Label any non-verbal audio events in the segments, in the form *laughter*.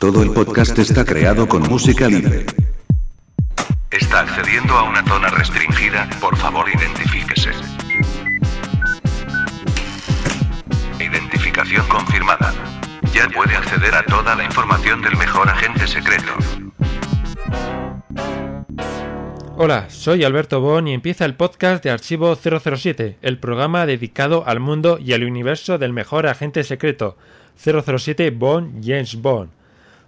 Todo el podcast está creado con música libre. Está accediendo a una zona restringida, por favor identifíquese. Identificación confirmada. Ya puede acceder a toda la información del mejor agente secreto. Hola, soy Alberto Bon y empieza el podcast de Archivo 007, el programa dedicado al mundo y al universo del mejor agente secreto, 007 Bond James Bond.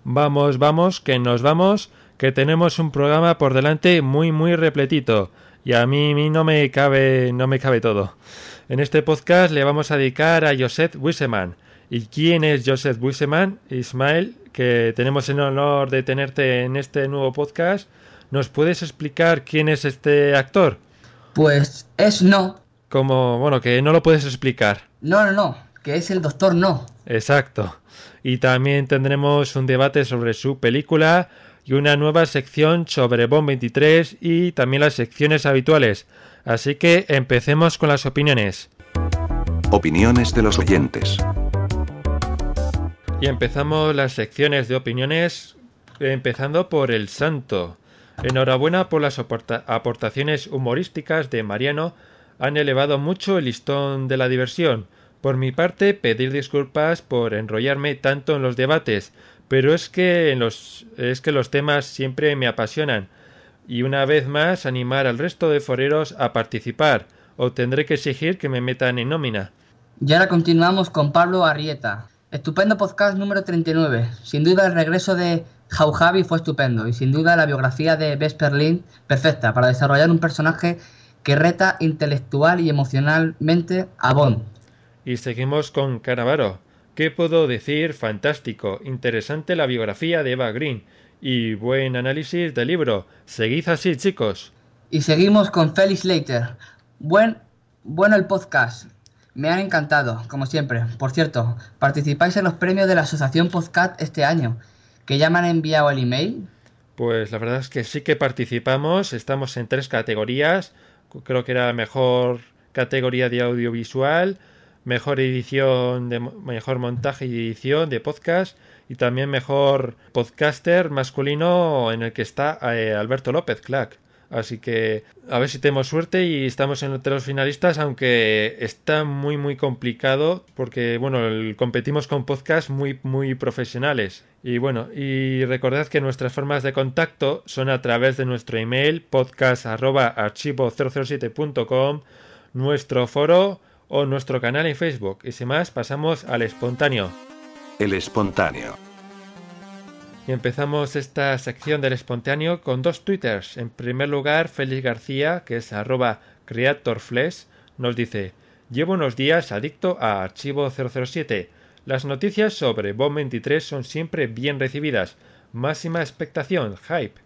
Vamos, vamos, que nos vamos, que tenemos un programa por delante muy muy repletito y a mí, no me cabe no me cabe todo. En este podcast le vamos a dedicar a Joseph Wisseman. ¿Y quién es Joseph Wisseman? Ismael, que tenemos el honor de tenerte en este nuevo podcast. ¿Nos puedes explicar quién es este actor? Pues es no. Como, bueno, que no lo puedes explicar. No, no, no, que es el doctor no. Exacto. Y también tendremos un debate sobre su película y una nueva sección sobre Bond 23 y también las secciones habituales. Así que empecemos con las opiniones. Opiniones de los oyentes. Y empezamos las secciones de opiniones empezando por El Santo. Enhorabuena por las aportaciones humorísticas de Mariano. Han elevado mucho el listón de la diversión. Por mi parte, pedir disculpas por enrollarme tanto en los debates, pero es que, los, es que los temas siempre me apasionan. Y una vez más, animar al resto de foreros a participar, o tendré que exigir que me metan en nómina. Y ahora continuamos con Pablo Arrieta. Estupendo podcast número 39. Sin duda el regreso de Jaujavi fue estupendo y sin duda la biografía de Vesperlin perfecta para desarrollar un personaje que reta intelectual y emocionalmente a Bond. Y seguimos con Canavaro. ¿Qué puedo decir? Fantástico, interesante la biografía de Eva Green y buen análisis del libro. Seguid así, chicos. Y seguimos con Felix Leiter. Buen, bueno el podcast. Me han encantado, como siempre. Por cierto, participáis en los premios de la Asociación Podcast este año, que ya me han enviado el email. Pues la verdad es que sí que participamos. Estamos en tres categorías. Creo que era la mejor categoría de audiovisual, mejor edición de mejor montaje y edición de podcast y también mejor podcaster masculino en el que está eh, Alberto López Clack. Así que a ver si tenemos suerte y estamos entre los finalistas, aunque está muy muy complicado porque bueno, competimos con podcasts muy muy profesionales. Y bueno, y recordad que nuestras formas de contacto son a través de nuestro email podcast@archivo007.com, nuestro foro o nuestro canal en Facebook. Y sin más, pasamos al espontáneo. El espontáneo. Y empezamos esta sección del espontáneo con dos twitters. En primer lugar, Félix García, que es arroba creatorflesh, nos dice Llevo unos días adicto a Archivo 007. Las noticias sobre Bomb 23 son siempre bien recibidas. Máxima expectación, hype.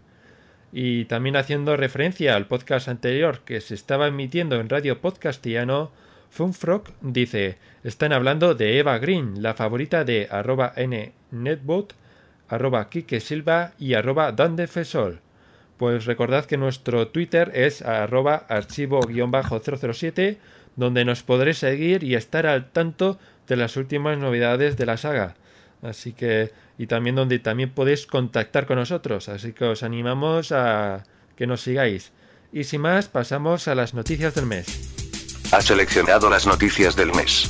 Y también haciendo referencia al podcast anterior que se estaba emitiendo en Radio Podcastiano, Funfrog dice, están hablando de Eva Green, la favorita de arroba nnetbot, arroba Silva y arroba Dandefesol. Pues recordad que nuestro Twitter es arroba archivo-007, donde nos podréis seguir y estar al tanto de las últimas novedades de la saga. Así que, y también donde también podéis contactar con nosotros. Así que os animamos a que nos sigáis. Y sin más, pasamos a las noticias del mes. Ha seleccionado las noticias del mes.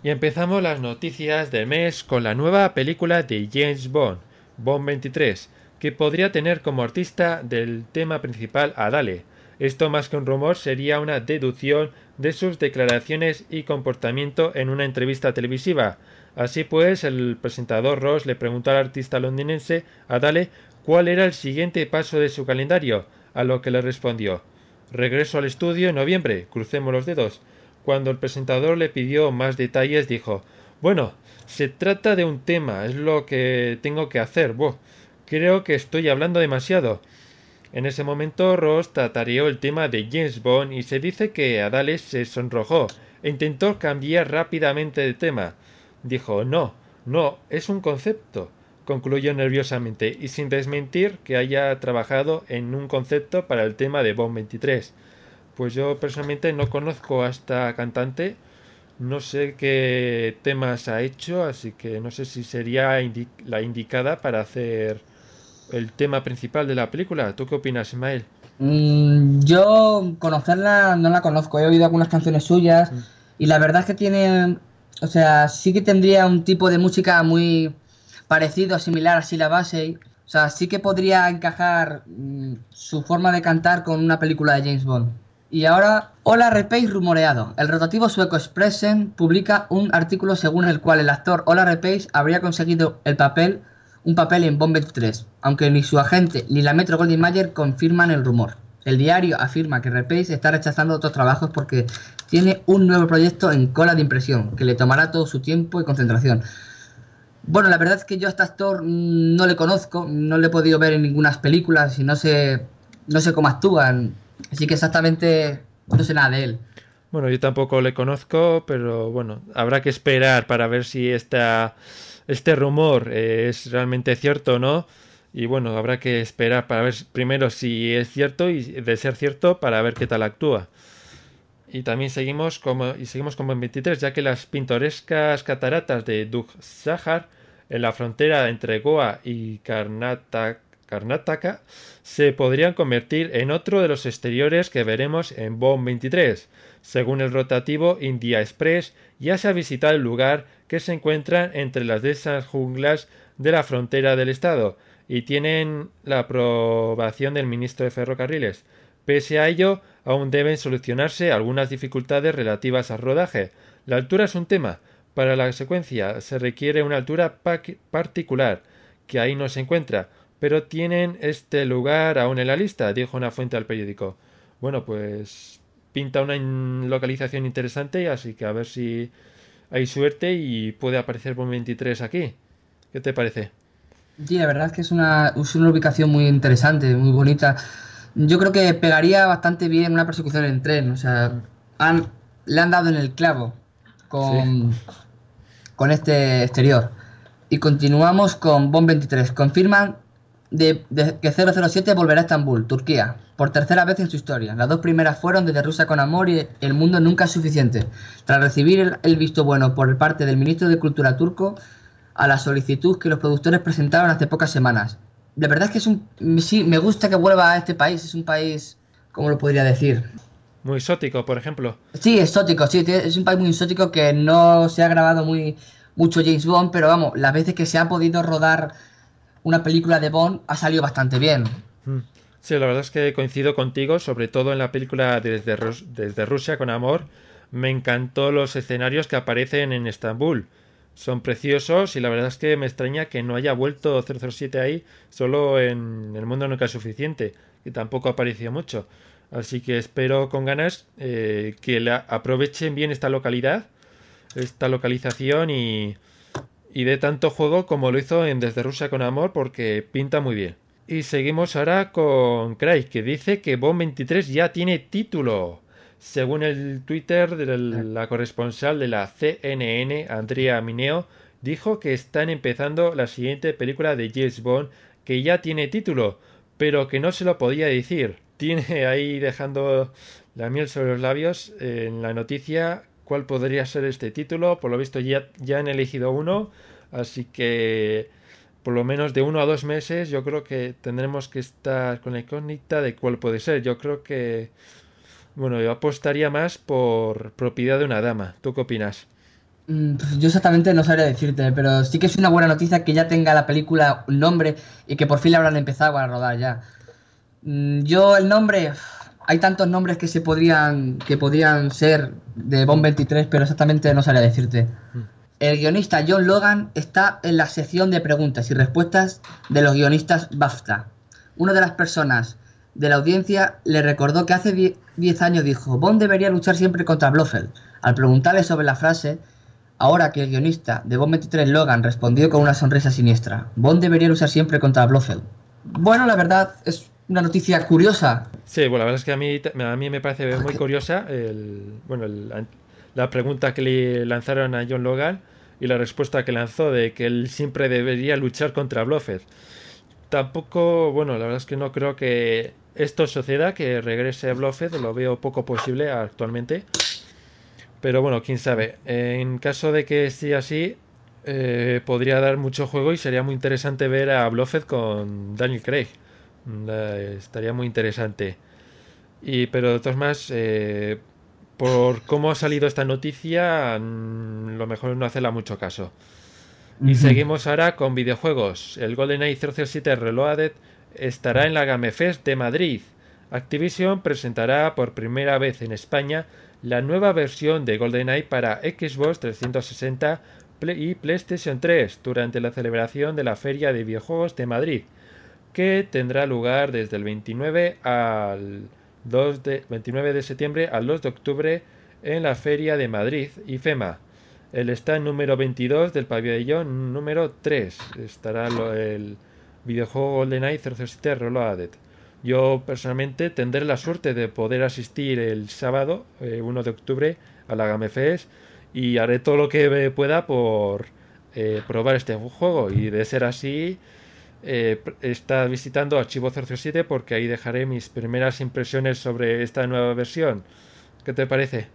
Y empezamos las noticias del mes con la nueva película de James Bond, Bond 23, que podría tener como artista del tema principal a Dale. Esto más que un rumor sería una deducción de sus declaraciones y comportamiento en una entrevista televisiva. Así pues, el presentador Ross le preguntó al artista londinense a Dale cuál era el siguiente paso de su calendario, a lo que le respondió Regreso al estudio en noviembre, crucemos los dedos. Cuando el presentador le pidió más detalles, dijo Bueno, se trata de un tema, es lo que tengo que hacer. creo que estoy hablando demasiado. En ese momento Ross tatareó el tema de James Bond y se dice que Adales se sonrojó e intentó cambiar rápidamente de tema. Dijo No, no, es un concepto concluyó nerviosamente y sin desmentir que haya trabajado en un concepto para el tema de Bond 23. Pues yo personalmente no conozco a esta cantante, No sé qué temas ha hecho, así que no sé si sería la indicada para hacer el tema principal de la película. ¿Tú qué opinas, Ismael? Mm, yo conocerla no la conozco, he oído algunas canciones suyas mm. y la verdad es que tiene, o sea, sí que tendría un tipo de música muy parecido, similar así la base. O sea, sí que podría encajar mm, su forma de cantar con una película de James Bond. Y ahora, Hola Repace rumoreado. El rotativo sueco Expressen publica un artículo según el cual el actor Ola Repace habría conseguido el papel, un papel en Bond 23, aunque ni su agente ni la Metro Goldwyn Mayer confirman el rumor. El diario afirma que Repace está rechazando otros trabajos porque tiene un nuevo proyecto en cola de impresión, que le tomará todo su tiempo y concentración. Bueno, la verdad es que yo a este actor no le conozco, no le he podido ver en ninguna películas y no sé, no sé cómo actúan. Así que exactamente no sé nada de él. Bueno, yo tampoco le conozco, pero bueno, habrá que esperar para ver si esta, este rumor es realmente cierto o no. Y bueno, habrá que esperar para ver primero si es cierto y de ser cierto para ver qué tal actúa. Y también seguimos como, y seguimos como en 23, ya que las pintorescas cataratas de Dug Sahar en la frontera entre Goa y Karnataka se podrían convertir en otro de los exteriores que veremos en Bond 23. Según el rotativo India Express, ya se ha visitado el lugar que se encuentra entre las densas junglas de la frontera del estado y tienen la aprobación del ministro de Ferrocarriles. Pese a ello, aún deben solucionarse algunas dificultades relativas al rodaje. La altura es un tema. Para la secuencia se requiere una altura particular, que ahí no se encuentra pero tienen este lugar aún en la lista, dijo una fuente al periódico. Bueno, pues pinta una localización interesante, así que a ver si hay suerte y puede aparecer por 23 aquí. ¿Qué te parece? Sí, la verdad es que es una, una ubicación muy interesante, muy bonita. Yo creo que pegaría bastante bien una persecución en tren. O sea, han, le han dado en el clavo con, con este exterior. Y continuamos con Bomb 23. Confirman de, que 007 volverá a Estambul, Turquía, por tercera vez en su historia. Las dos primeras fueron desde Rusia con amor y El mundo nunca es suficiente. Tras recibir el, visto bueno por parte del ministro de Cultura turco a la solicitud que los productores presentaron hace pocas semanas. De verdad es que es un, sí, me gusta que vuelva a este país, es un país, ¿cómo lo podría decir? Muy exótico, por ejemplo. Sí, exótico, sí, es un país muy exótico que no se ha grabado muy mucho James Bond, pero vamos, las veces que se ha podido rodar una película de Bond ha salido bastante bien. Mm. Sí, la verdad es que coincido contigo, sobre todo en la película desde, desde Rusia con Amor. Me encantó los escenarios que aparecen en Estambul. Son preciosos y la verdad es que me extraña que no haya vuelto 007 ahí solo en El Mundo Nunca es Suficiente, que tampoco apareció mucho. Así que espero con ganas eh, que la aprovechen bien esta localidad, esta localización y, y de tanto juego como lo hizo en Desde Rusia con Amor porque pinta muy bien. Y seguimos ahora con Craig que dice que Bond 23 ya tiene título. Según el Twitter de la corresponsal de la CNN, Andrea Mineo, dijo que están empezando la siguiente película de James Bond que ya tiene título, pero que no se lo podía decir. *laughs* Tiene ahí dejando la miel sobre los labios en la noticia cuál podría ser este título. Por lo visto ya, ya han elegido uno, así que por lo menos de uno a dos meses yo creo que tendremos que estar con la incógnita de cuál puede ser. Yo creo que, bueno, yo apostaría más por propiedad de una dama. ¿Tú qué opinas? Mm, pues yo exactamente no sabría decirte, pero sí que es una buena noticia que ya tenga la película un nombre y que por fin la habrán empezado a rodar ya. Mm, yo el nombre, hay tantos nombres que se podrían que podrían ser de Bond 23, pero exactamente no sabría decirte. Hmm. El guionista John Logan está en la sección de preguntas y respuestas de los guionistas BAFTA. Una de las personas de la audiencia le recordó que hace 10 años dijo, Bond debería luchar siempre contra Blofeld. Al preguntarle sobre la frase, ahora que el guionista de Bond 23 Logan respondió con una sonrisa siniestra, Bond debería luchar siempre contra Blofeld. Bueno, la verdad es una noticia curiosa. Sí, bueno, la verdad es que a mí, a mí me parece muy curiosa el, bueno, la pregunta que le lanzaron a John Logan y la respuesta que lanzó de que él siempre debería luchar contra Blofeld. Tampoco, bueno, la verdad es que no creo que esto suceda, que regrese Blofeld, lo veo poco posible actualmente. Pero bueno, quién sabe. En caso de que esté así, eh, podría dar mucho juego y sería muy interesante ver a Blofeld con Daniel Craig. estaría muy interesante. Y, pero de todas maneras, eh, por cómo ha salido esta noticia, mm, lo mejor es no hacerla mucho caso. Y seguimos ahora con videojuegos. El GoldenEye 007 Reloaded estará en la Game Fest de Madrid. Activision presentará por primera vez en España la nueva versión de GoldenEye para Xbox 360 y PlayStation 3 durante la celebración de la Feria de Videojuegos de Madrid, que tendrá lugar desde el 29 al 2 de, 29 de septiembre al 2 de octubre en la Feria de Madrid, IFEMA. El stand número 22 del pabellón número 3 estará el videojuego GoldenEye 007 Reloaded. Yo personalmente tendré la suerte de poder asistir el sábado 1 eh, de octubre a la Game Fest y haré todo lo que pueda por eh, probar este juego y de ser así eh, está visitando Archivo 007 porque ahí dejaré mis primeras impresiones sobre esta nueva versión. ¿Qué te parece?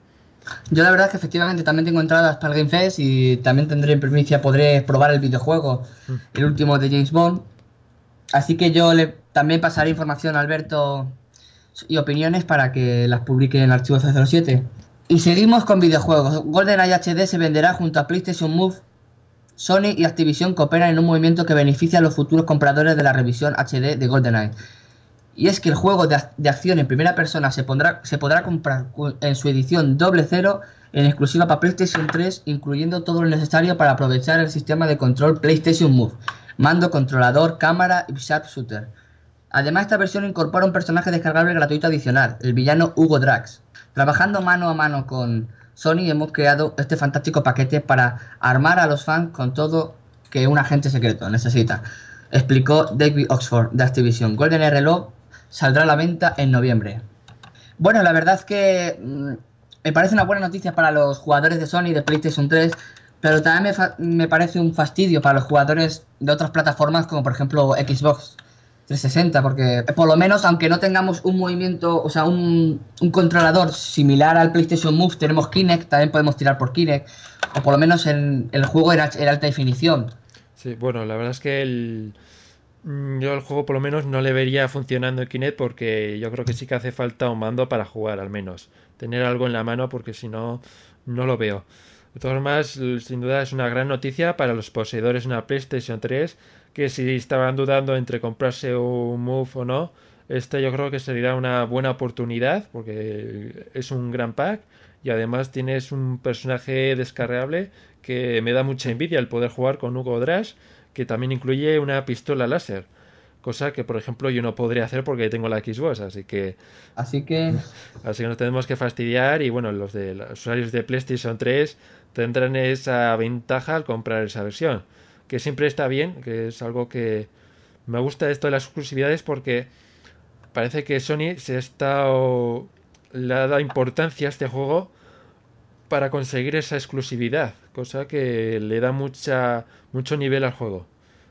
Yo la verdad que efectivamente también tengo entradas para el Game Fest y también tendré en primicia, podré probar el videojuego, mm. el último de James Bond. Así que yo le también pasaré información a Alberto y opiniones para que las publique en Archivo 007. Y seguimos con videojuegos. GoldenEye HD se venderá junto a PlayStation Move. Sony y Activision cooperan en un movimiento que beneficia a los futuros compradores de la revisión HD de GoldenEye. Y es que el juego de, acción en primera persona se, se podrá comprar en su edición doble cero en exclusiva para PlayStation 3, incluyendo todo lo necesario para aprovechar el sistema de control PlayStation Move, mando, controlador, cámara y sharpshooter. Además, esta versión incorpora un personaje descargable gratuito adicional, el villano Hugo Drax. Trabajando mano a mano con Sony hemos creado este fantástico paquete para armar a los fans con todo que un agente secreto necesita, explicó David Oxford de Activision. Golden Reloj saldrá a la venta en noviembre. Bueno, la verdad es que mm, me parece una buena noticia para los jugadores de Sony de PlayStation 3, pero también me, me parece un fastidio para los jugadores de otras plataformas como por ejemplo Xbox 360, porque por lo menos, aunque no tengamos un movimiento, o sea, un, controlador similar al PlayStation Move, tenemos Kinect, también podemos tirar por Kinect, o por lo menos en el juego en, alta definición. Sí, bueno, la verdad es que el, mm, yo el juego por lo menos no le vería funcionando en Kinect porque yo creo que sí que hace falta un mando para jugar al menos. Tener algo en la mano porque si no, no lo veo. De todas formas, sin duda es una gran noticia para los poseedores de una PlayStation 3 que si estaban dudando entre comprarse un Move o no, este yo creo que sería una buena oportunidad porque es un gran pack y además tienes un personaje descargable que me da mucha envidia el poder jugar con Hugo Drash que también incluye una pistola láser cosa que por ejemplo yo no podría hacer porque tengo la Xbox así que así que *laughs* así que nos tenemos que fastidiar y bueno los de los usuarios de PlayStation 3 tendrán esa ventaja al comprar esa versión que siempre está bien, que es algo que me gusta esto de las exclusividades porque parece que Sony se ha estado le ha dado importancia a este juego para conseguir esa exclusividad, cosa que le da mucha mucho nivel al juego.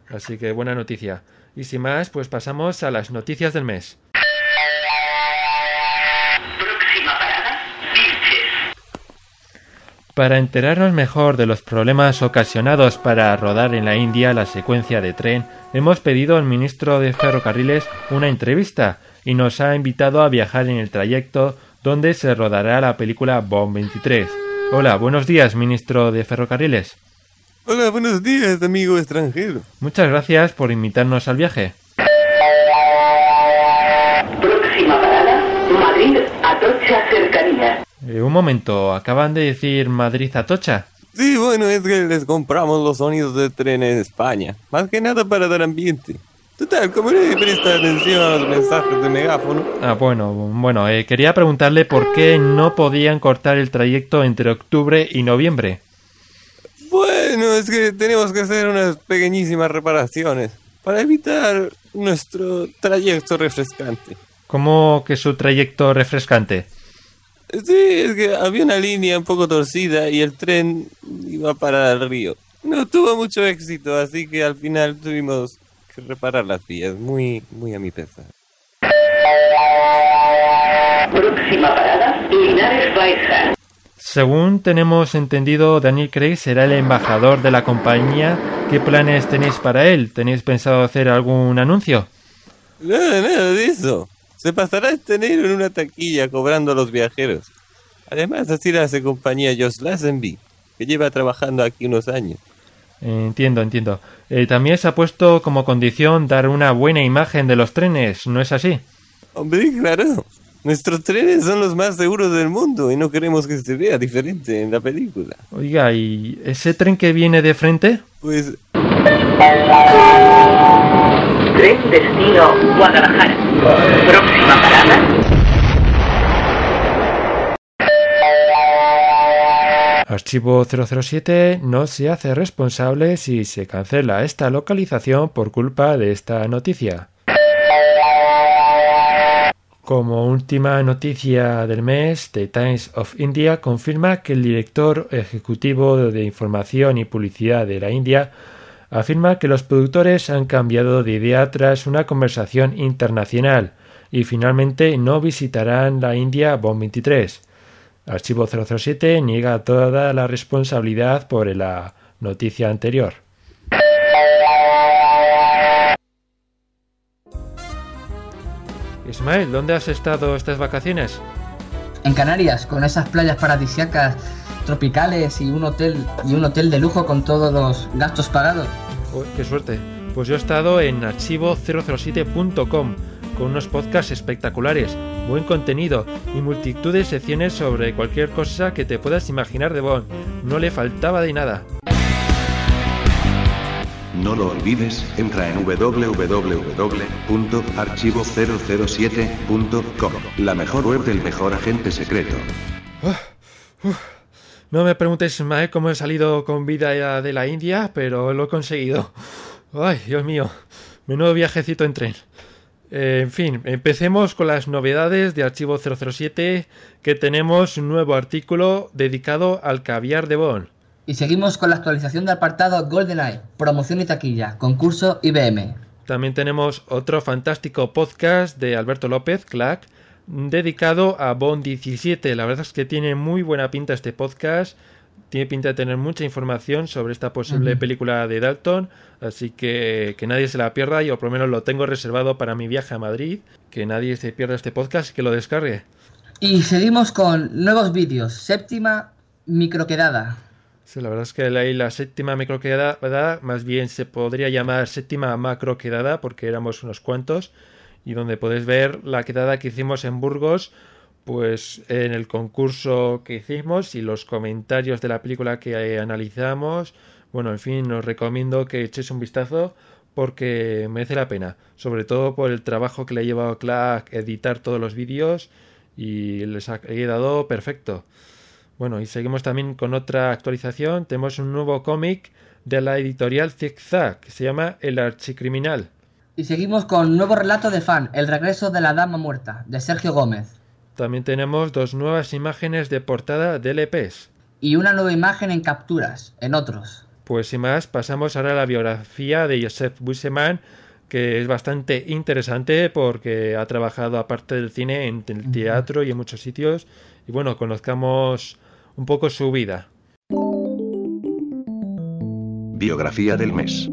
Así que buena noticia. Y sin más, pues pasamos a las noticias del mes. Para enterarnos mejor de los problemas ocasionados para rodar en la India la secuencia de tren, hemos pedido al ministro de Ferrocarriles una entrevista y nos ha invitado a viajar en el trayecto donde se rodará la película Bomb 23. Hola, buenos días, ministro de Ferrocarriles. Hola, buenos días, amigo extranjero. Muchas gracias por invitarnos al viaje. Momento, acaban de decir Madrid-Atocha. Sí, bueno, es que les compramos los sonidos de tren en España. Más que nada para dar ambiente. Total, como le presta atención a los mensajes de megáfono. Ah, bueno, bueno, eh, quería preguntarle por qué no podían cortar el trayecto entre octubre y noviembre. Bueno, es que tenemos que hacer unas pequeñísimas reparaciones para evitar nuestro trayecto refrescante. ¿Cómo que su trayecto refrescante? Sí, es que había una línea un poco torcida y el tren iba para el río. No tuvo mucho éxito, así que al final tuvimos que reparar las vías, muy, muy a mi pesar. Próxima parada, Linares Baeza. Según tenemos entendido, Daniel Craig será el embajador de la compañía. ¿Qué planes tenéis para él? ¿Tenéis pensado hacer algún anuncio? Nada, nada de eso. Se pasará este enero en una taquilla cobrando a los viajeros. Además, así la hace compañía Josh Lazenby, que lleva trabajando aquí unos años. Entiendo, entiendo. Eh, también se ha puesto como condición dar una buena imagen de los trenes, ¿no es así? Hombre, claro. Nuestros trenes son los más seguros del mundo y no queremos que se vea diferente en la película. Oiga, ¿y ese tren que viene de frente? Pues Tren destino Guadalajara. Próxima parada. Archivo 007 no se hace responsable si se cancela esta localización por culpa de esta noticia. Como última noticia del mes, The Times of India confirma que el director ejecutivo de Información y Publicidad de la India afirma que los productores han cambiado de idea tras una conversación internacional y finalmente no visitarán la India Bond 23. Archivo 007 niega toda la responsabilidad por la noticia anterior. Ismael, ¿dónde has estado estas vacaciones? En Canarias, con esas playas paradisíacas tropicales y un hotel y un hotel de lujo con todos los gastos pagados. Uy, ¡Qué suerte! Pues yo he estado en archivo007.com con unos podcasts espectaculares, buen contenido y multitud de secciones sobre cualquier cosa que te puedas imaginar de Bond. No le faltaba de nada. No lo olvides, entra en www.archivo007.com, la mejor web del mejor agente secreto. No me preguntes, Ismael, cómo he salido con vida de la India, pero lo he conseguido. Ay, Dios mío, menudo viajecito en tren. Eh, en fin, empecemos con las novedades de Archivo 007, que tenemos un nuevo artículo dedicado al caviar de Bond. Y seguimos con la actualización del apartado GoldenEye, promoción y taquilla, concurso IBM. También tenemos otro fantástico podcast de Alberto López, Clack, dedicado a Bond 17. La verdad es que tiene muy buena pinta este podcast. Tiene pinta de tener mucha información sobre esta posible película de Dalton. Así que que nadie se la pierda. Yo por lo menos lo tengo reservado para mi viaje a Madrid. Que nadie se pierda este podcast y que lo descargue. Y seguimos con nuevos vídeos. Séptima microquedada. Sí, la verdad es que la, la séptima microquedada, más bien se podría llamar séptima macroquedada, porque éramos unos cuantos, y donde podéis ver la quedada que hicimos en Burgos, pues en el concurso que hicimos y los comentarios de la película que eh, analizamos. Bueno, en fin, os recomiendo que echéis un vistazo porque merece la pena, sobre todo por el trabajo que le ha llevado a Clark editar todos los vídeos y les ha quedado perfecto. Bueno, y seguimos también con otra actualización. Tenemos un nuevo cómic de la editorial Zigzag que se llama El Archicriminal. Y seguimos con nuevo relato de fan, El regreso de la dama muerta, de Sergio Gómez. También tenemos dos nuevas imágenes de portada de LPs. Y una nueva imagen en capturas, en otros. Pues sin más, pasamos ahora a la biografía de Joseph Busseman, que es bastante interesante porque ha trabajado aparte del cine en el teatro y en muchos sitios. Y bueno, conozcamos un poco su vida. Biografía del mes.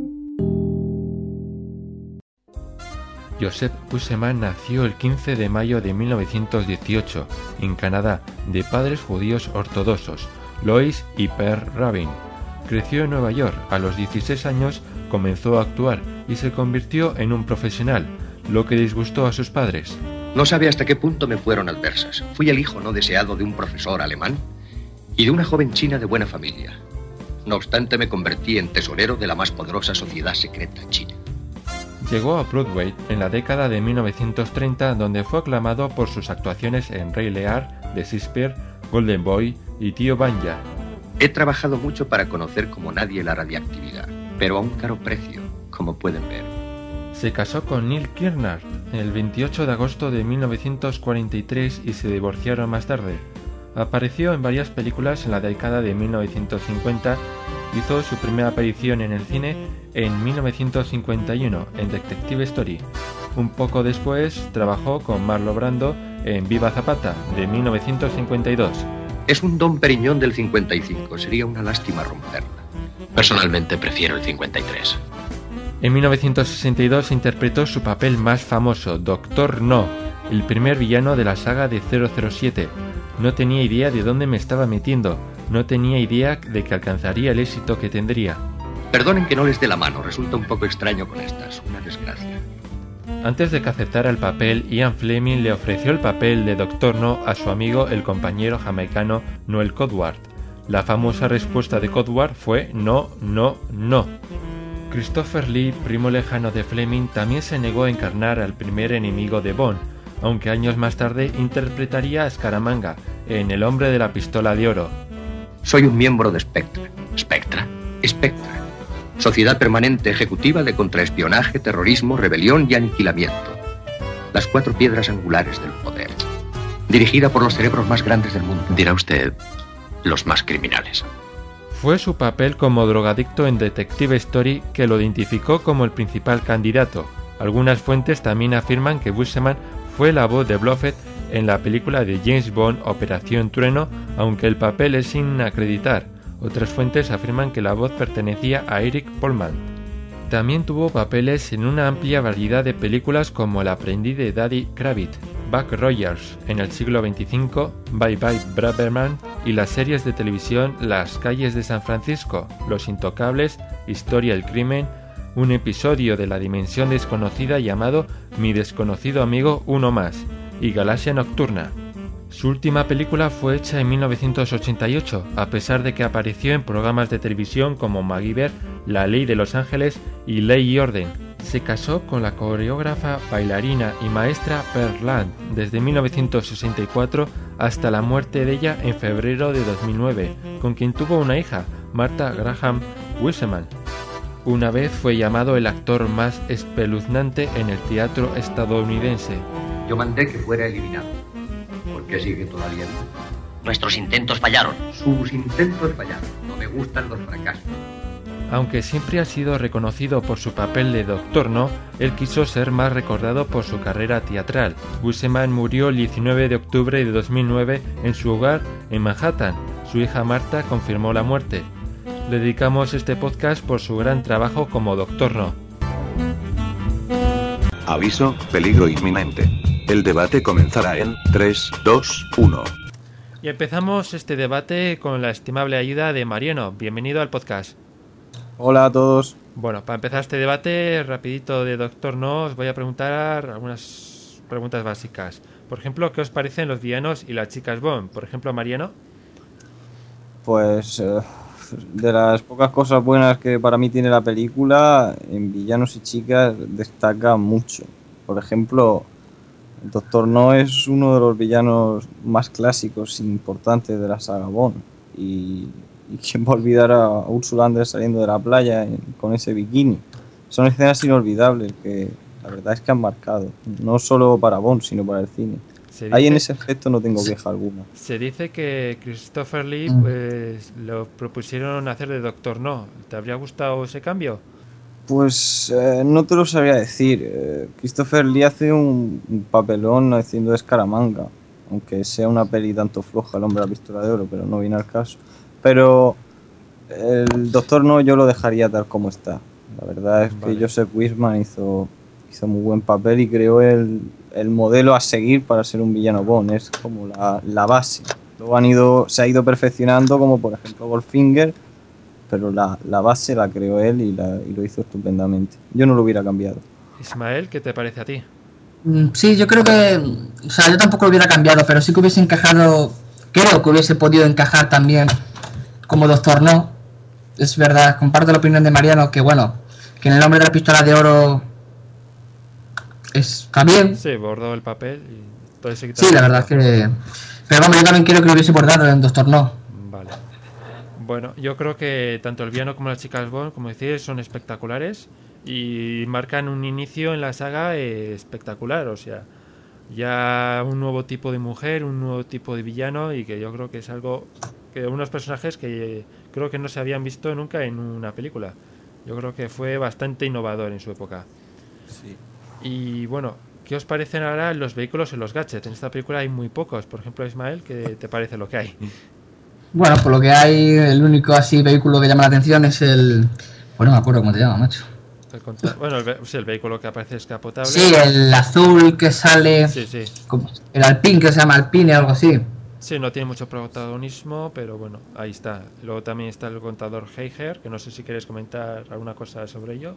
Joseph Busseman nació el 15 de mayo de 1918 en Canadá, de padres judíos ortodoxos, Lois y Per Rabin. Creció en Nueva York. A los 16 años comenzó a actuar y se convirtió en un profesional, lo que disgustó a sus padres. No sabe hasta qué punto me fueron adversas. Fui el hijo no deseado de un profesor alemán y de una joven china de buena familia. No obstante, me convertí en tesorero de la más poderosa sociedad secreta china. Llegó a Broadway en la década de 1930 donde fue aclamado por sus actuaciones en Rey Lear, de Shakespeare, Golden Boy y Tío Banya. He trabajado mucho para conocer como nadie la radiactividad, pero a un caro precio, como pueden ver. Se casó con Neil Kirnard el 28 de agosto de 1943 y se divorciaron más tarde. Apareció en varias películas en la década de 1950. Hizo su primera aparición en el cine en 1951 en Detective Story. Un poco después trabajó con Marlo Brando en Viva Zapata de 1952. Es un Don Periñón del 55. Sería una lástima romperla. Personalmente prefiero el 53. En 1962 interpretó su papel más famoso, Doctor No, el primer villano de la saga de 007. No tenía idea de dónde me estaba metiendo, no tenía idea de que alcanzaría el éxito que tendría. Perdonen que no les dé la mano, resulta un poco extraño con estas, una desgracia. Antes de que aceptara el papel, Ian Fleming le ofreció el papel de Doctor No a su amigo el compañero jamaicano Noel Codward. La famosa respuesta de Codward fue no, no, no. Christopher Lee, primo lejano de Fleming, también se negó a encarnar al primer enemigo de Bond, aunque años más tarde interpretaría a Scaramanga en El hombre de la pistola de oro. Soy un miembro de Spectra. Spectra. Spectra. Sociedad Permanente Ejecutiva de Contraespionaje, Terrorismo, Rebelión y Aniquilamiento. Las cuatro piedras angulares del poder. Dirigida por los cerebros más grandes del mundo. Dirá usted los más criminales. Fue su papel como drogadicto en Detective Story que lo identificó como el principal candidato. Algunas fuentes también afirman que Buscema fue la voz de Bluffett en la película de James Bond Operación Trueno, aunque el papel es sin acreditar. Otras fuentes afirman que la voz pertenecía a Eric Polman. También tuvo papeles en una amplia variedad de películas como El aprendiz de Daddy Kravitz, Buck Rogers en el siglo XXV, Bye Bye Braverman y las series de televisión Las calles de San Francisco, Los Intocables, Historia del Crimen, un episodio de la Dimensión Desconocida llamado Mi desconocido amigo Uno Más y Galaxia Nocturna. Su última película fue hecha en 1988, a pesar de que apareció en programas de televisión como MacGyver, La Ley de Los Ángeles y Ley y Orden. Se casó con la coreógrafa, bailarina y maestra Pearl Land desde 1964 hasta la muerte de ella en febrero de 2009, con quien tuvo una hija, Martha Graham Wiseman. Una vez fue llamado el actor más espeluznante en el teatro estadounidense. Yo mandé que fuera eliminado. ¿Por qué sigue todavía? Nuestros intentos fallaron. Sus intentos fallaron. No me gustan los fracasos. Aunque siempre ha sido reconocido por su papel de Doctor No, él quiso ser más recordado por su carrera teatral. Buscema murió el 19 de octubre de 2009 en su hogar en Manhattan. Su hija Marta confirmó la muerte. Le dedicamos este podcast por su gran trabajo como Doctor No. Aviso, peligro inminente. El debate comenzará en 3, 2, 1. Y empezamos este debate con la estimable ayuda de Mariano. Bienvenido al podcast. Hola a todos. Bueno, para empezar este debate rapidito de Doctor No, os voy a preguntar algunas preguntas básicas. Por ejemplo, ¿qué os parecen los villanos y las chicas Bond? Por ejemplo, Mariano. Pues eh, de las pocas cosas buenas que para mí tiene la película, en villanos y chicas destaca mucho. Por ejemplo, el Doctor No es uno de los villanos más clásicos e importantes de la saga Bond. Y, y quién va a olvidar a Ursula Andress saliendo de la playa en- con ese bikini. Son escenas inolvidables que la verdad es que han marcado, no solo para Bond, sino para el cine. Se Ahí en dice- ese aspecto no tengo queja alguna. Se dice que Christopher Lee Mm. pues, lo propusieron hacer de Doctor No. ¿Te habría gustado ese cambio? Pues eh, no te lo sabría decir. Eh, Christopher Lee hace un, papelón haciendo Escaramanga, aunque sea una peli tanto floja, El hombre la pistola de oro, pero no viene al caso. Pero el Doctor No yo lo dejaría tal como está. La verdad es Vale. que Joseph Wiseman hizo, hizo muy buen papel y creó el, el modelo a seguir para ser un villano Bond. Es como la, la base. Luego han ido, se ha ido perfeccionando, como por ejemplo Goldfinger, pero la, la base la creó él y, la- y lo hizo estupendamente. Yo no lo hubiera cambiado. Ismael, ¿qué te parece a ti? Mm, Sí, yo creo que. O sea, yo tampoco lo hubiera cambiado, pero sí que hubiese encajado. Creo que hubiese podido encajar también como Doctor No. Es verdad, comparto la opinión de Mariano que, bueno, que en el nombre de la pistola de oro. Está bien. Sí, bordó el papel y todo ese Sí, la verdad es que. Pero vamos, yo también quiero que lo hubiese bordado en Doctor No. Vale. Bueno, yo creo que tanto el villano como las chicas Bond, como decís, son espectaculares y marcan un inicio en la saga eh, espectacular. O sea, ya un nuevo tipo de mujer, un nuevo tipo de villano y que yo creo que es algo que unos personajes que creo que no se habían visto nunca en una película. Yo creo que fue bastante innovador en su época. Y bueno, ¿qué os parecen ahora los vehículos y los gadgets? En esta película hay muy pocos. Por ejemplo, Ismael, ¿qué te parece lo que hay? *laughs* Bueno, por lo que hay, el único así vehículo que llama la atención es el. Bueno, no me acuerdo cómo te llama, macho. El contra- Bueno, el, ve- sí, el vehículo que aparece escapotable. Sí, el azul que sale. Sí, sí. El Alpine que se llama Alpine, algo así. Sí, no tiene mucho protagonismo, pero bueno, ahí está. Luego también está el contador Heiger, que no sé si quieres comentar alguna cosa sobre ello.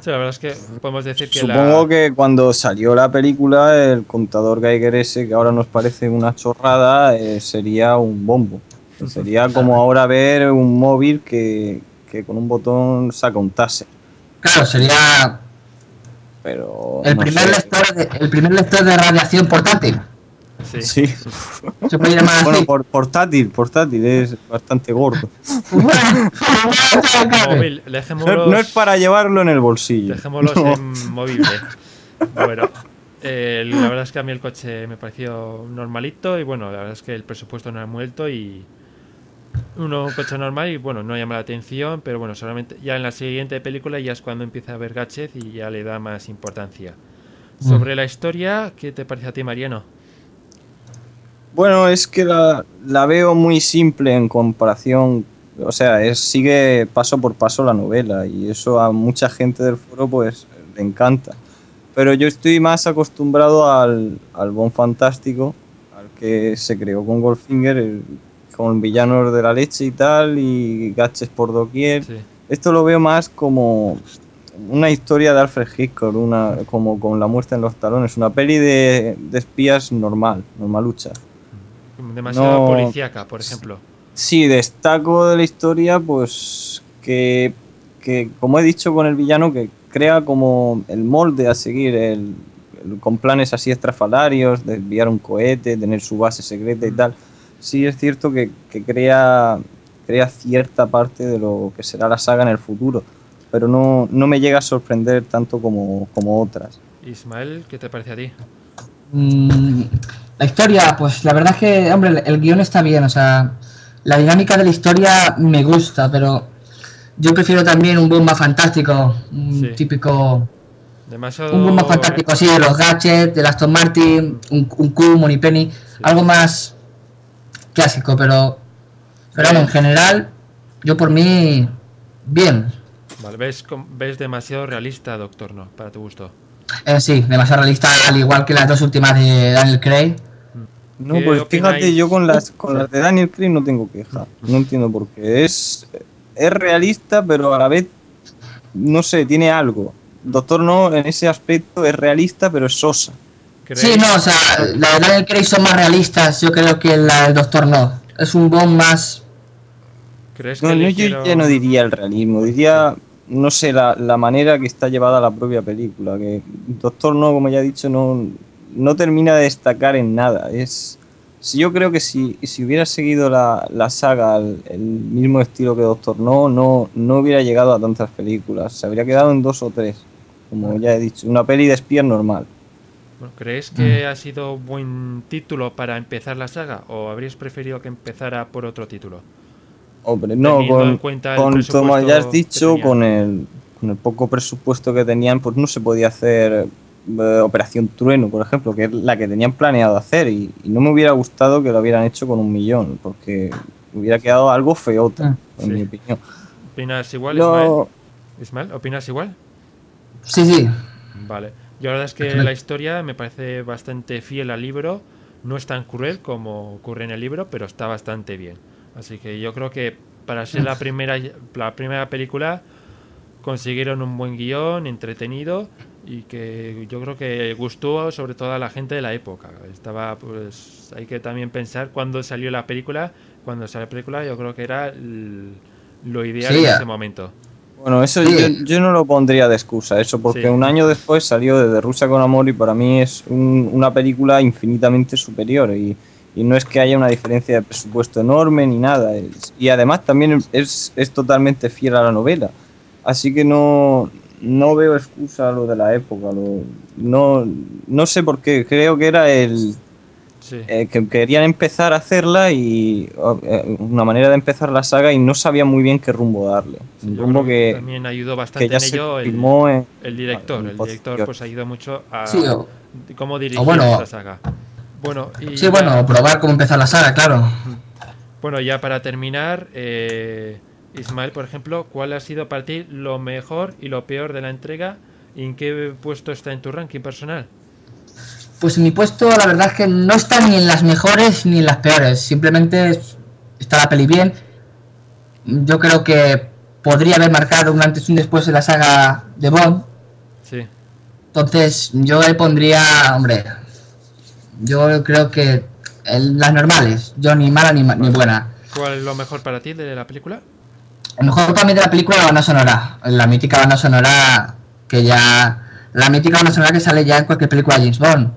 Sí, la verdad es que podemos decir que Supongo la... que cuando salió la película, el contador Geiger ese, que ahora nos parece una chorrada, eh, sería un bombo. Sería como ahora ver un móvil que, que con un botón saca un taser. Claro, sería Pero. el no primer, sé. lector de, el primer lector de radiación portátil. Sí. Sí. Se puede llamar Bueno, por- portátil, portátil, es bastante gordo. *laughs* Móvil, No, dejémoslos, no es para llevarlo en el bolsillo. dejémoslos No. en movible. Bueno, eh, la verdad es que a mí el coche me pareció normalito y bueno, la verdad es que el presupuesto no era muy alto y uno un coche normal y bueno, no llama la atención, pero bueno, solamente ya en la siguiente película ya es cuando empieza a ver gadgets y ya le da más importancia. Sobre la historia, ¿qué te parece a ti, Mariano? Bueno, es que la, la veo muy simple en comparación. O sea, es, sigue paso por paso la novela y eso a mucha gente del foro pues le encanta. Pero yo estoy más acostumbrado al, al Bon Fantástico, al que se creó con Goldfinger, el- con villanos de la leche y tal, y gaches por doquier. Sí. Esto lo veo más como una historia de Alfred Hitchcock, una, como con la muerte en los talones, una peli de, de espías normal, normalucha. Demasiado No. policíaca, por ejemplo. Sí, destaco de la historia, pues que, que, como he dicho con el villano, que crea como el molde a seguir, el, el- con planes así estrafalarios, de enviar un cohete, tener su base secreta y tal. Sí es cierto que, que crea, crea cierta parte de lo que será la saga en el futuro, pero no, no me llega a sorprender tanto como, como otras. Ismael, ¿qué te parece a ti? Mm, la historia, pues la verdad es que, hombre, el, el guion está bien, o sea, la dinámica de la historia me gusta, pero yo prefiero también un bomba fantástico, un Sí. típico, Demasiado... un bomba fantástico así de los gadgets, del Aston Martin, un, un Q, un algo más clásico, pero, pero bueno, en general, yo por mí, bien. Vale, ves, demasiado realista, Doctor No, para tu gusto. Eh, sí, demasiado realista, al igual que las dos últimas de Daniel Craig. No, ¿Qué pues fíjate, yo con las, con las de Daniel Craig no tengo queja. No entiendo por qué. Es, es realista, pero a la vez, no sé, tiene algo. Doctor No, en ese aspecto, es realista, pero es sosa. Sí, no, o sea, la de Daniel Craig son más realistas, yo creo que la del Doctor no. Es un Bond más... ¿Crees No, que no, yo ya no diría el realismo, diría, no sé, la, la manera que está llevada la propia película. Que Doctor No, como ya he dicho, no, no termina de destacar en nada. Es, si yo creo que si, si hubiera seguido la, la saga el, el mismo estilo que Doctor No, no, no hubiera llegado a tantas películas. Se habría quedado en dos o tres, como ya he dicho. Una peli de espías normal. Bueno, ¿Crees que Mm. ha sido buen título para empezar la saga o habrías preferido que empezara por otro título? Hombre, no, Teniendo con, con como ya has dicho, con el, con el poco presupuesto que tenían, pues no se podía hacer eh, Operación Trueno, por ejemplo, que es la que tenían planeado hacer, y, y no me hubiera gustado que lo hubieran hecho con un millón, porque hubiera quedado algo feoto, Ah, en sí. mi opinión. ¿Opinas igual, No. Ismael? Ismael, ¿opinas igual? Sí, sí. Vale. Yo la verdad es que la historia me parece bastante fiel al libro. No es tan cruel como ocurre en el libro, pero está bastante bien. Así que yo creo que para ser la primera, la primera película consiguieron un buen guion, entretenido y que yo creo que gustó sobre todo a la gente de la época. Estaba, pues, hay que también pensar cuándo salió la película. Cuando salió la película, yo creo que era l- lo ideal Sí, en ese momento. Bueno, eso Sí. yo, yo no lo pondría de excusa, eso, porque Sí. un año después salió desde Rusia con Amor y para mí es un- una película infinitamente superior y, y no es que haya una diferencia de presupuesto enorme ni nada. es- y además también es, es totalmente fiel a la novela. Así que no, no veo excusa a lo de la época. lo- no, no sé por qué, creo que era el, Sí. eh, que querían empezar a hacerla y eh, una manera de empezar la saga y no sabían muy bien qué rumbo darle. Sí, Un yo rumbo creo que, también ayudó que bastante ya en se ello el, filmó en... el director. en El director pues ayudó mucho a Sí, o- cómo dirigir bueno, esta saga. Bueno, y Sí, bueno, probar cómo empezar la saga, claro. bueno, ya para terminar, eh, Ismael, por ejemplo, ¿cuál ha sido para ti lo mejor y lo peor de la entrega? ¿Y en qué puesto está en tu ranking personal? Pues en mi puesto, la verdad es que no está ni en las mejores ni en las peores. Simplemente es- está la peli bien. Yo creo que podría haber marcado un antes y un después en la saga de Bond. Sí. Entonces, yo le pondría, hombre, yo creo que el- las normales. Yo ni mala ni, ni buena. ¿Cuál es lo mejor para ti de la película? El mejor para mí de la película es la banda sonora. La mítica banda sonora que ya... La mítica banda sonora que sale ya en cualquier película de James Bond.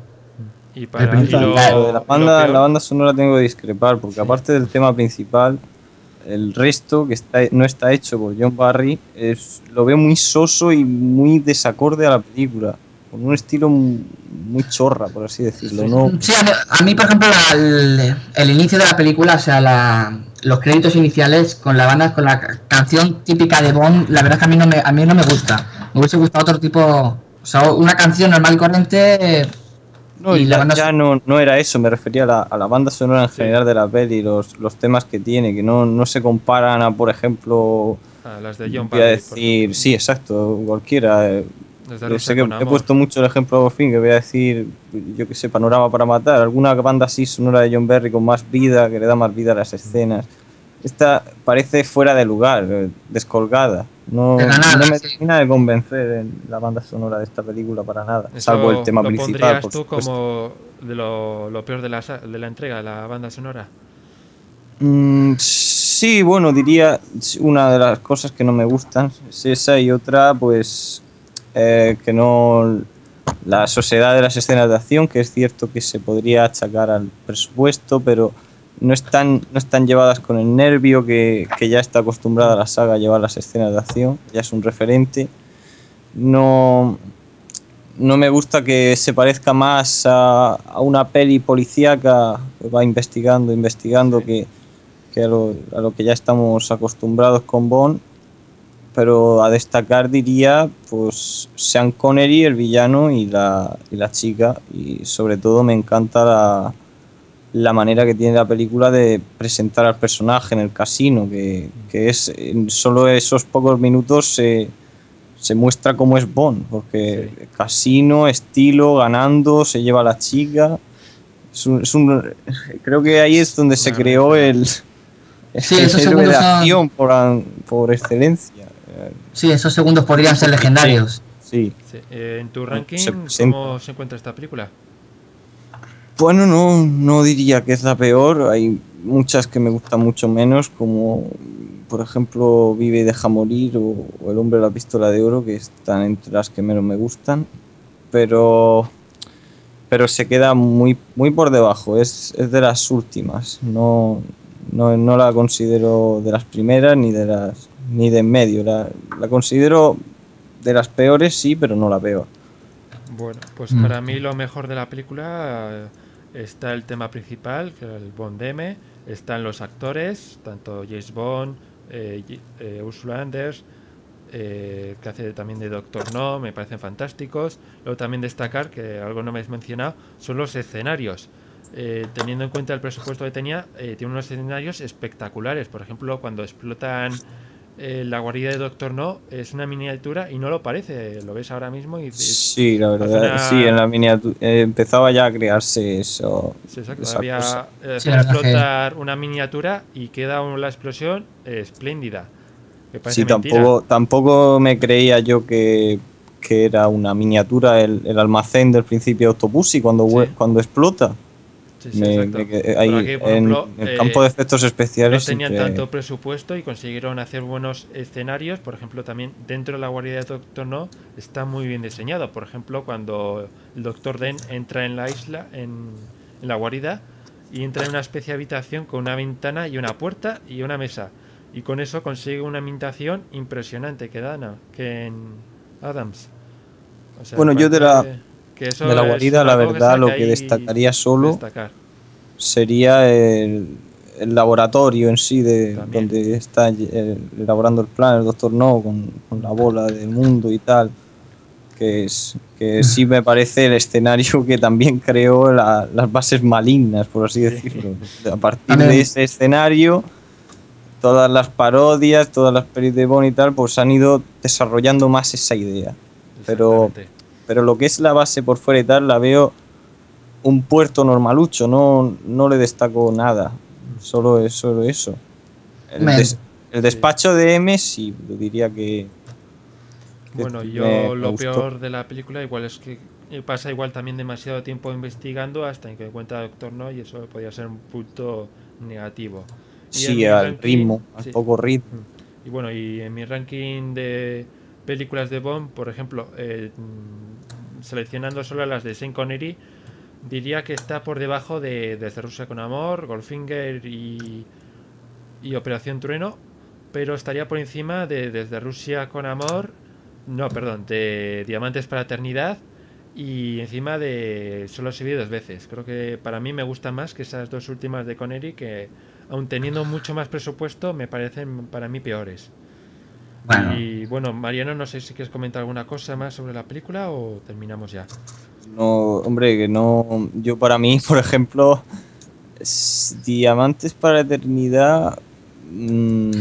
Y para y principal, lo- de la banda, la banda sonora tengo que discrepar, porque aparte del tema principal, el resto que está, no está hecho por John Barry es, lo veo muy soso y muy desacorde a la película, con un estilo muy, chorra, por así decirlo. No, Sí, a mí, a mí, por ejemplo, la- el, el inicio de la película, o sea, la- los créditos iniciales con la banda, con la ca- canción típica de Bond, la verdad es que a mí no me, a mí no me gusta. Me hubiese gustado otro tipo, o sea, una canción normal y corriente. No, y la ya, banda ya no, no era eso, me refería a la, a la banda sonora en Sí. general de la peli, los, los temas que tiene, que no, no se comparan a, por ejemplo, Ah, las de John voy a decir, sí, exacto, cualquiera. eh, Yo sé que he puesto mucho el ejemplo por fin, que voy a decir, yo que sé, Panorama para Matar, alguna banda así sonora de John Berry con más vida, que le da más vida a las escenas. Esta parece fuera de lugar, eh, descolgada. No, nada, no me sí. termina de convencer en la banda sonora de esta película para nada, Eso salvo el tema lo principal. por tú como de lo, lo peor de la, de la entrega, la banda sonora? Mm, sí, bueno, diría una de las cosas que no me gustan es esa y otra, pues eh, que no la sociedad de las escenas de acción, que es cierto que se podría achacar al presupuesto, pero no están, no están llevadas con el nervio que, que ya está acostumbrada la saga a llevar las escenas de acción, ya es un referente. No, no me gusta que se parezca más a, a una peli policíaca que va investigando, investigando, que, a, lo, a lo que ya estamos acostumbrados con Bond. Pero a destacar diría, pues, Sean Connery, el villano, y la, y la chica. Y sobre todo me encanta la, la manera que tiene la película de presentar al personaje en el casino, que, que es en solo esos pocos minutos se, se muestra cómo es Bond, porque casino, estilo, ganando, se lleva a la chica. Es un- es un- creo que ahí es donde se creó el, Sí, el esos héroe de segundos son- acción por, an- por excelencia. Sí, esos segundos podrían ser legendarios. Sí. Sí, eh, en tu ranking, se. ¿cómo se encuentra esta película? Bueno, no, no diría que es la peor. Hay muchas que me gustan mucho menos, como por ejemplo Vive y deja morir o, o El hombre de la pistola de oro, que están entre las que menos me gustan. Pero, pero se queda muy, muy por debajo. Es, es de las últimas. No, no, no la considero de las primeras ni de las ni de en medio. La, la considero de las peores, sí, pero no la peor. Bueno, pues Mm. para mí lo mejor de la película eh, está el tema principal, que es el Bond M, están los actores, tanto James Bond, eh, eh, Ursula Anders, eh, que hace también de Doctor No, me parecen fantásticos. Luego también destacar, que algo no me has mencionado, son los escenarios. Teniendo en cuenta el presupuesto que tenía, tiene unos escenarios espectaculares. Por ejemplo, cuando explotan eh, la guarida de Doctor No, es una miniatura y no lo parece. Lo ves ahora mismo y dices, Sí, la verdad, una- sí, en la miniatura empezaba ya a crearse eso. Sí, exacto. esa Había cosa. eh, Sí, explotar una miniatura y queda la explosión eh, espléndida. Sí, mentira. tampoco, tampoco me creía yo que, que era una miniatura el, el almacén del principio de Autobusi cuando, Sí. cuando explota. Sí, sí, Me- exacto. me quedé Pero ahí aquí, por en ejemplo, el eh, campo de efectos no especiales. tenían siempre- tanto presupuesto y consiguieron hacer buenos escenarios. Por ejemplo, también dentro de la guarida de Doctor No está muy bien diseñado. Por ejemplo, cuando el Doctor Den entra en la isla, en, en la guarida, y entra en una especie de habitación con una ventana y una puerta y una mesa. Y con eso consigue una ambientación impresionante que dan que en Adams. O sea, Bueno, yo de la- que eso de la guarida, la verdad, lo que destacaría solo destacar. sería el, el laboratorio en sí, de También. donde está eh, elaborando el plan el Doctor No con, con la bola del mundo y tal. Que, es, que sí me parece el escenario que también creó la- las bases malignas, por así decirlo. A partir de ese escenario, todas las parodias, todas las pelis de Bond y tal, pues han ido desarrollando más esa idea. Pero-. Pero lo que es la base por fuera y tal, la veo un puerto normalucho, no, no le destaco nada. Solo es solo eso. El, des- el despacho de M sí, diría que. que Bueno, me- yo me lo gustó. peor de la película igual es que pasa igual también demasiado tiempo investigando hasta que encuentra a Doctor No y eso podría ser un punto negativo. Y Sí, al ranking- ritmo, al sí. poco ritmo. Y bueno, y en mi ranking de películas de Bond, por ejemplo, eh, seleccionando solo las de Sean Connery, diría que está por debajo de Desde Rusia con Amor, Goldfinger y, y Operación Trueno, pero estaría por encima de Desde Rusia con Amor, no, perdón, de Diamantes para Eternidad y encima de Solo se vive dos veces. Creo que para mí me gusta más que esas dos últimas de Connery que, aun teniendo mucho más presupuesto, me parecen para mí peores. Bueno, Y bueno, Mariano, no sé si quieres comentar alguna cosa más sobre la película o terminamos ya. No, hombre, que no. Yo, para mí, *laughs* por ejemplo, Diamantes para la Eternidad. mm,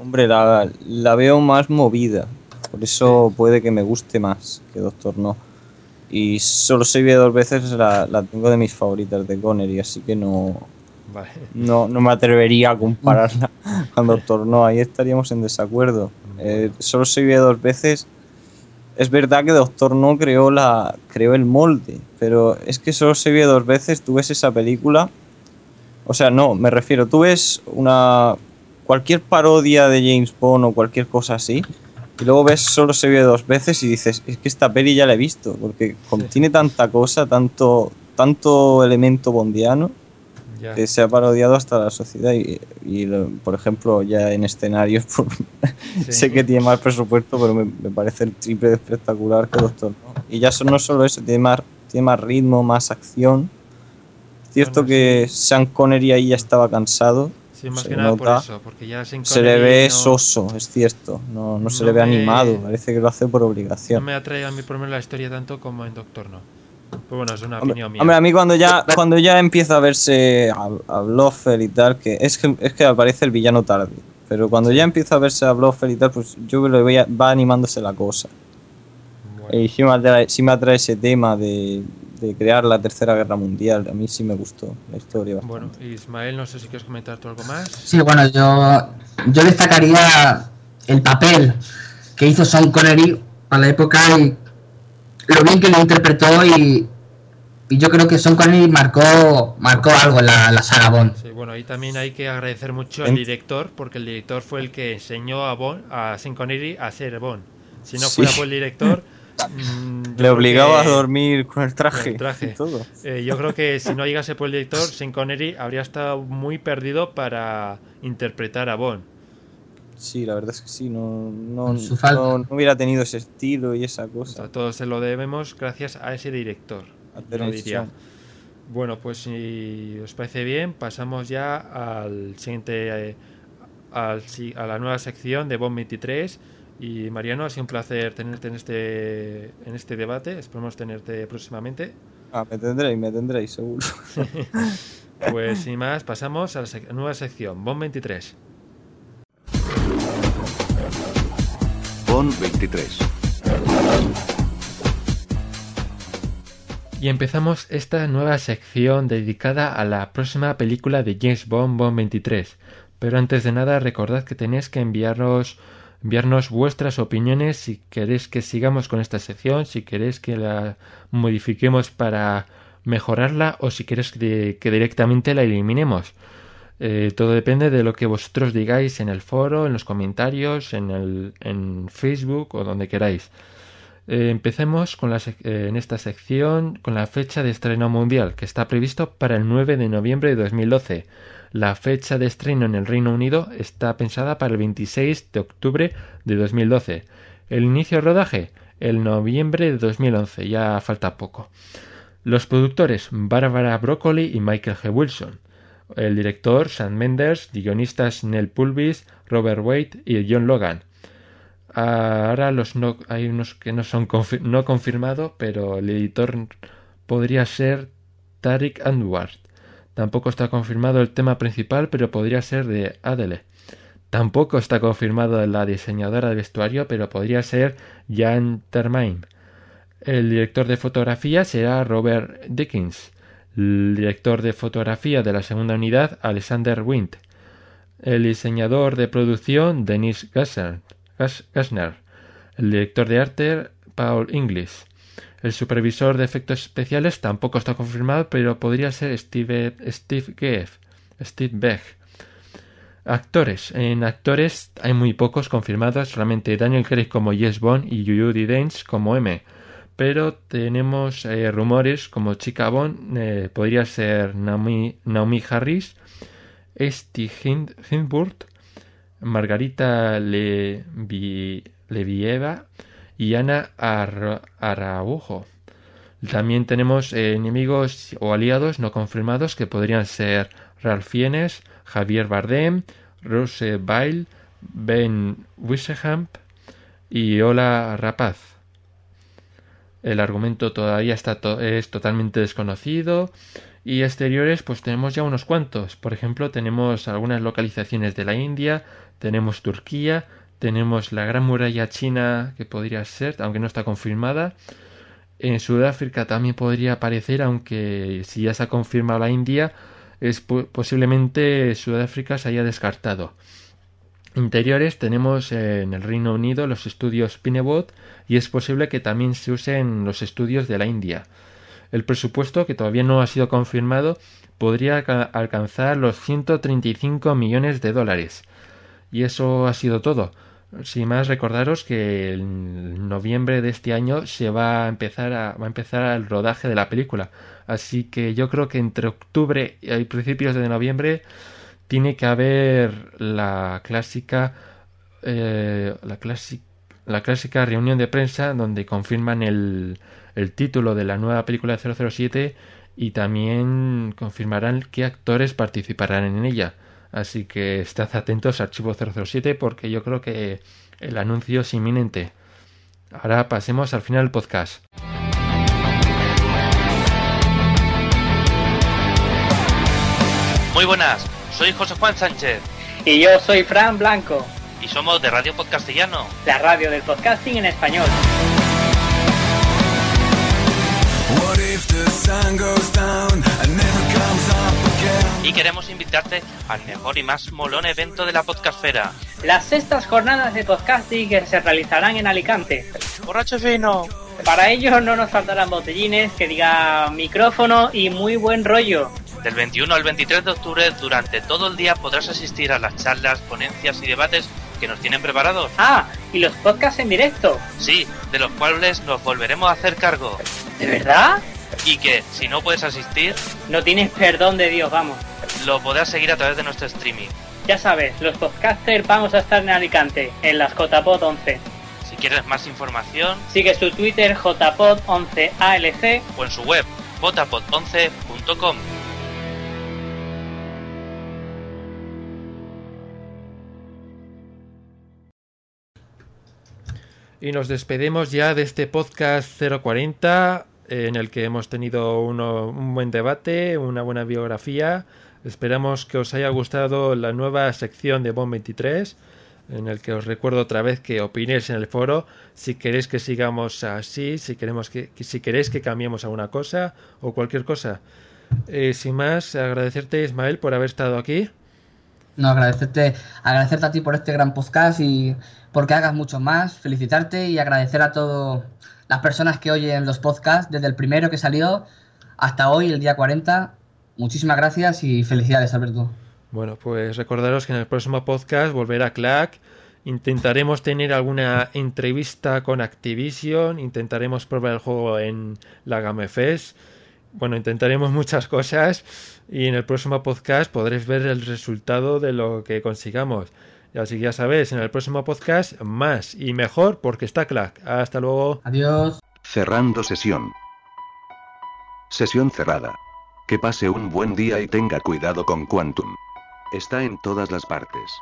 hombre, la, la veo más movida. Por eso puede que me guste más que Doctor No. Y solo se ve dos veces, la, la tengo de mis favoritas de Connery, así que no, Vale. no, no me atrevería a compararla *laughs* con Doctor No, ahí estaríamos en desacuerdo. Eh, solo se vio dos veces. Es verdad que Doctor No creó, la, creó el molde, pero es que solo se vio dos veces. Tú ves esa película. O sea, no, me refiero, tú ves una. cualquier parodia de James Bond o cualquier cosa así. Y luego ves solo se vio dos veces y dices, es que esta peli ya la he visto, porque contiene tanta cosa, tanto, tanto elemento bondiano Que se ha parodiado hasta la sociedad y, y lo- por ejemplo ya en escenarios *laughs* por- Sí. sé que tiene más presupuesto pero me, me parece el triple de espectacular que Doctor No. Y ya son, no solo eso tiene más, tiene más ritmo más acción. Cierto Bueno, que Sean Connery ahí ya estaba cansado. Sí, más se que nada por nota. eso, porque ya Sean se le ve no- soso es cierto. No, no se No le ve me- animado parece que lo hace por No obligación me atrae a mí por menos la historia tanto como en Doctor No. Pues bueno, es una Hombre, opinión mía. hombre, a mí cuando ya cuando ya empieza a verse a, a y tal, que es que es que aparece el villano tarde. Pero cuando ya empieza a verse a Blofeld y tal, pues yo creo que voy a- va animándose la cosa. Bueno, Y sí me atrae, sí me atrae ese tema de, de crear la tercera guerra mundial. A mí sí me gustó la historia. bueno, bastante. Ismael, no sé si quieres comentar tú algo más. sí, bueno, yo, yo destacaría el papel que hizo Sean Connery para la época y lo bien que lo interpretó y, y yo creo que Sean Connery marcó, marcó algo en la, la saga Bond. Sí, bueno, ahí también hay que agradecer mucho al director, porque el director fue el que enseñó a Bond, a Sean Connery a ser Bond. Si no Sí. fuera por el director, *laughs* mm, Le obligaba que- a dormir con el traje, con el traje. y todo. Eh, yo creo que si no llegase por el director, Sean Connery habría estado muy perdido para interpretar a Bond. Sí, la verdad es que sí, no, no, no- no hubiera tenido ese estilo y esa O sea, cosa. todo se lo debemos gracias a ese director. A diría. Bueno, pues si os parece bien, pasamos ya al siguiente, eh, al si- a la nueva sección de Bond 23. Y Mariano, ha sido un placer tenerte en este, en este debate. Esperamos tenerte próximamente. Ah, me tendréis, me tendréis, seguro. *laughs* Pues sin más, pasamos a la sec- nueva sección, Bond 23. Bond 23. Y empezamos esta nueva sección dedicada a la próxima película de James Bond, Bond 23. Pero antes de nada, recordad que tenéis que enviaros, enviarnos vuestras opiniones si queréis que sigamos con esta sección, si queréis que la modifiquemos para mejorarla o si queréis que, que directamente la eliminemos. Eh, todo depende de lo que vosotros digáis en el foro, en los comentarios, en, el, en Facebook o donde queráis. Eh, empecemos con la eh, en esta sección con la fecha de estreno mundial, que está previsto para el 9 de noviembre de 2012. La fecha de estreno en el Reino Unido está pensada para el 26 de octubre de 2012. El inicio de rodaje, el noviembre de 2011, ya falta poco. Los productores Barbara Broccoli y Michael G. Wilson. El director Sam Mendes, guionistas Nell Pulvis, Robert Waite y John Logan. Ahora los no, hay unos que no son no confirmados, pero el editor podría ser Tariq Anwar. Tampoco está confirmado el tema principal, pero podría ser de Adele. Tampoco está confirmado la diseñadora de vestuario, pero podría ser Jan Termine. El director de fotografía será Robert Dickens. El director de fotografía de la segunda unidad, Alexander Wind. El diseñador de producción, Denis Gassner. El director de arte, Paul Inglis. El supervisor de efectos especiales tampoco está confirmado, pero podría ser Steve, Steve Steve Beck. Actores. En actores hay muy pocos confirmados, solamente Daniel Craig como Yes Bond y Judy Dench como M. Pero tenemos eh, rumores como Chica Bond, eh, podría ser Naomi, Naomi Harris, Steve Hindburt, Margarita Levieva y Ana Araujo. También tenemos eh, enemigos o aliados no confirmados que podrían ser Ralph Fiennes, Javier Bardem, Rose Byle, Ben Wissehamp y Ola Rapaz. El argumento todavía está es totalmente desconocido y exteriores pues tenemos ya unos cuantos. Por ejemplo, tenemos algunas localizaciones de la India, tenemos Turquía, tenemos la Gran Muralla China, que podría ser, aunque no está confirmada. En Sudáfrica también podría aparecer, aunque si ya se ha confirmado la India, es posiblemente Sudáfrica se haya descartado. Interiores tenemos en el Reino Unido los estudios Pinebot y es posible que también se usen los estudios de la India. El presupuesto, que todavía no ha sido confirmado, podría alcanzar los 135 millones de dólares. Y eso ha sido todo. Sin más, recordaros que en noviembre de este año se va a empezar va a empezar el rodaje de la película. Así que yo creo que entre octubre y principios de noviembre tiene que haber la clásica eh, la, la clásica reunión de prensa donde confirman el, el título de la nueva película de 007 y también confirmarán qué actores participarán en ella. Así que estad atentos a Archivo 007 porque yo creo que el anuncio es inminente. Ahora pasemos al final del podcast. Muy buenas, soy José Juan Sánchez. Y yo soy Fran Blanco. Y somos de Radio Podcastellano. La radio del podcasting en español. Y queremos invitarte al mejor y más molón evento de la podcastfera. Las sextas jornadas de podcasting que se realizarán en Alicante. ¡Borracho fino! Para ello no nos faltarán botellines que diga micrófono y muy buen rollo. Del 21 al 23 de octubre, durante todo el día podrás asistir a las charlas, ponencias y debates que nos tienen preparados. Ah, y los podcasts en directo. Sí, de los cuales nos volveremos a hacer cargo. ¿De verdad? Y que, si no puedes asistir... No tienes perdón de Dios, vamos. Lo podrás seguir a través de nuestro streaming. Ya sabes, los podcasters vamos a estar en Alicante, en las JPod 11. Si quieres más información... Sigue su Twitter jpod11alc o en su web jpod11.com. Y nos despedimos ya de este podcast 040 en el que hemos tenido un buen debate, una buena biografía. Esperamos que os haya gustado la nueva sección de Bond 23, en el que os recuerdo otra vez que opinéis en el foro si queréis que sigamos así, si queremos que, si queréis que cambiemos alguna cosa o cualquier cosa. Eh, sin más, agradecerte Ismael por haber estado aquí. No, agradecerte, agradecerte a ti por este gran podcast y porque hagas mucho más, felicitarte y agradecer a todas las personas que oyen los podcasts desde el primero que salió hasta hoy, el día 40. Muchísimas gracias y felicidades, Alberto. Bueno, pues recordaros que en el próximo podcast volverá Clack. Intentaremos tener alguna entrevista con Activision, intentaremos probar el juego en la Game Fest. Bueno, intentaremos muchas cosas y en el próximo podcast podréis ver el resultado de lo que consigamos. Y así que ya sabéis, en el próximo podcast más y mejor porque está Clack. Hasta luego. Adiós. Cerrando sesión. Sesión cerrada. Que pase un buen día y tenga cuidado con Quantum. Está en todas las partes.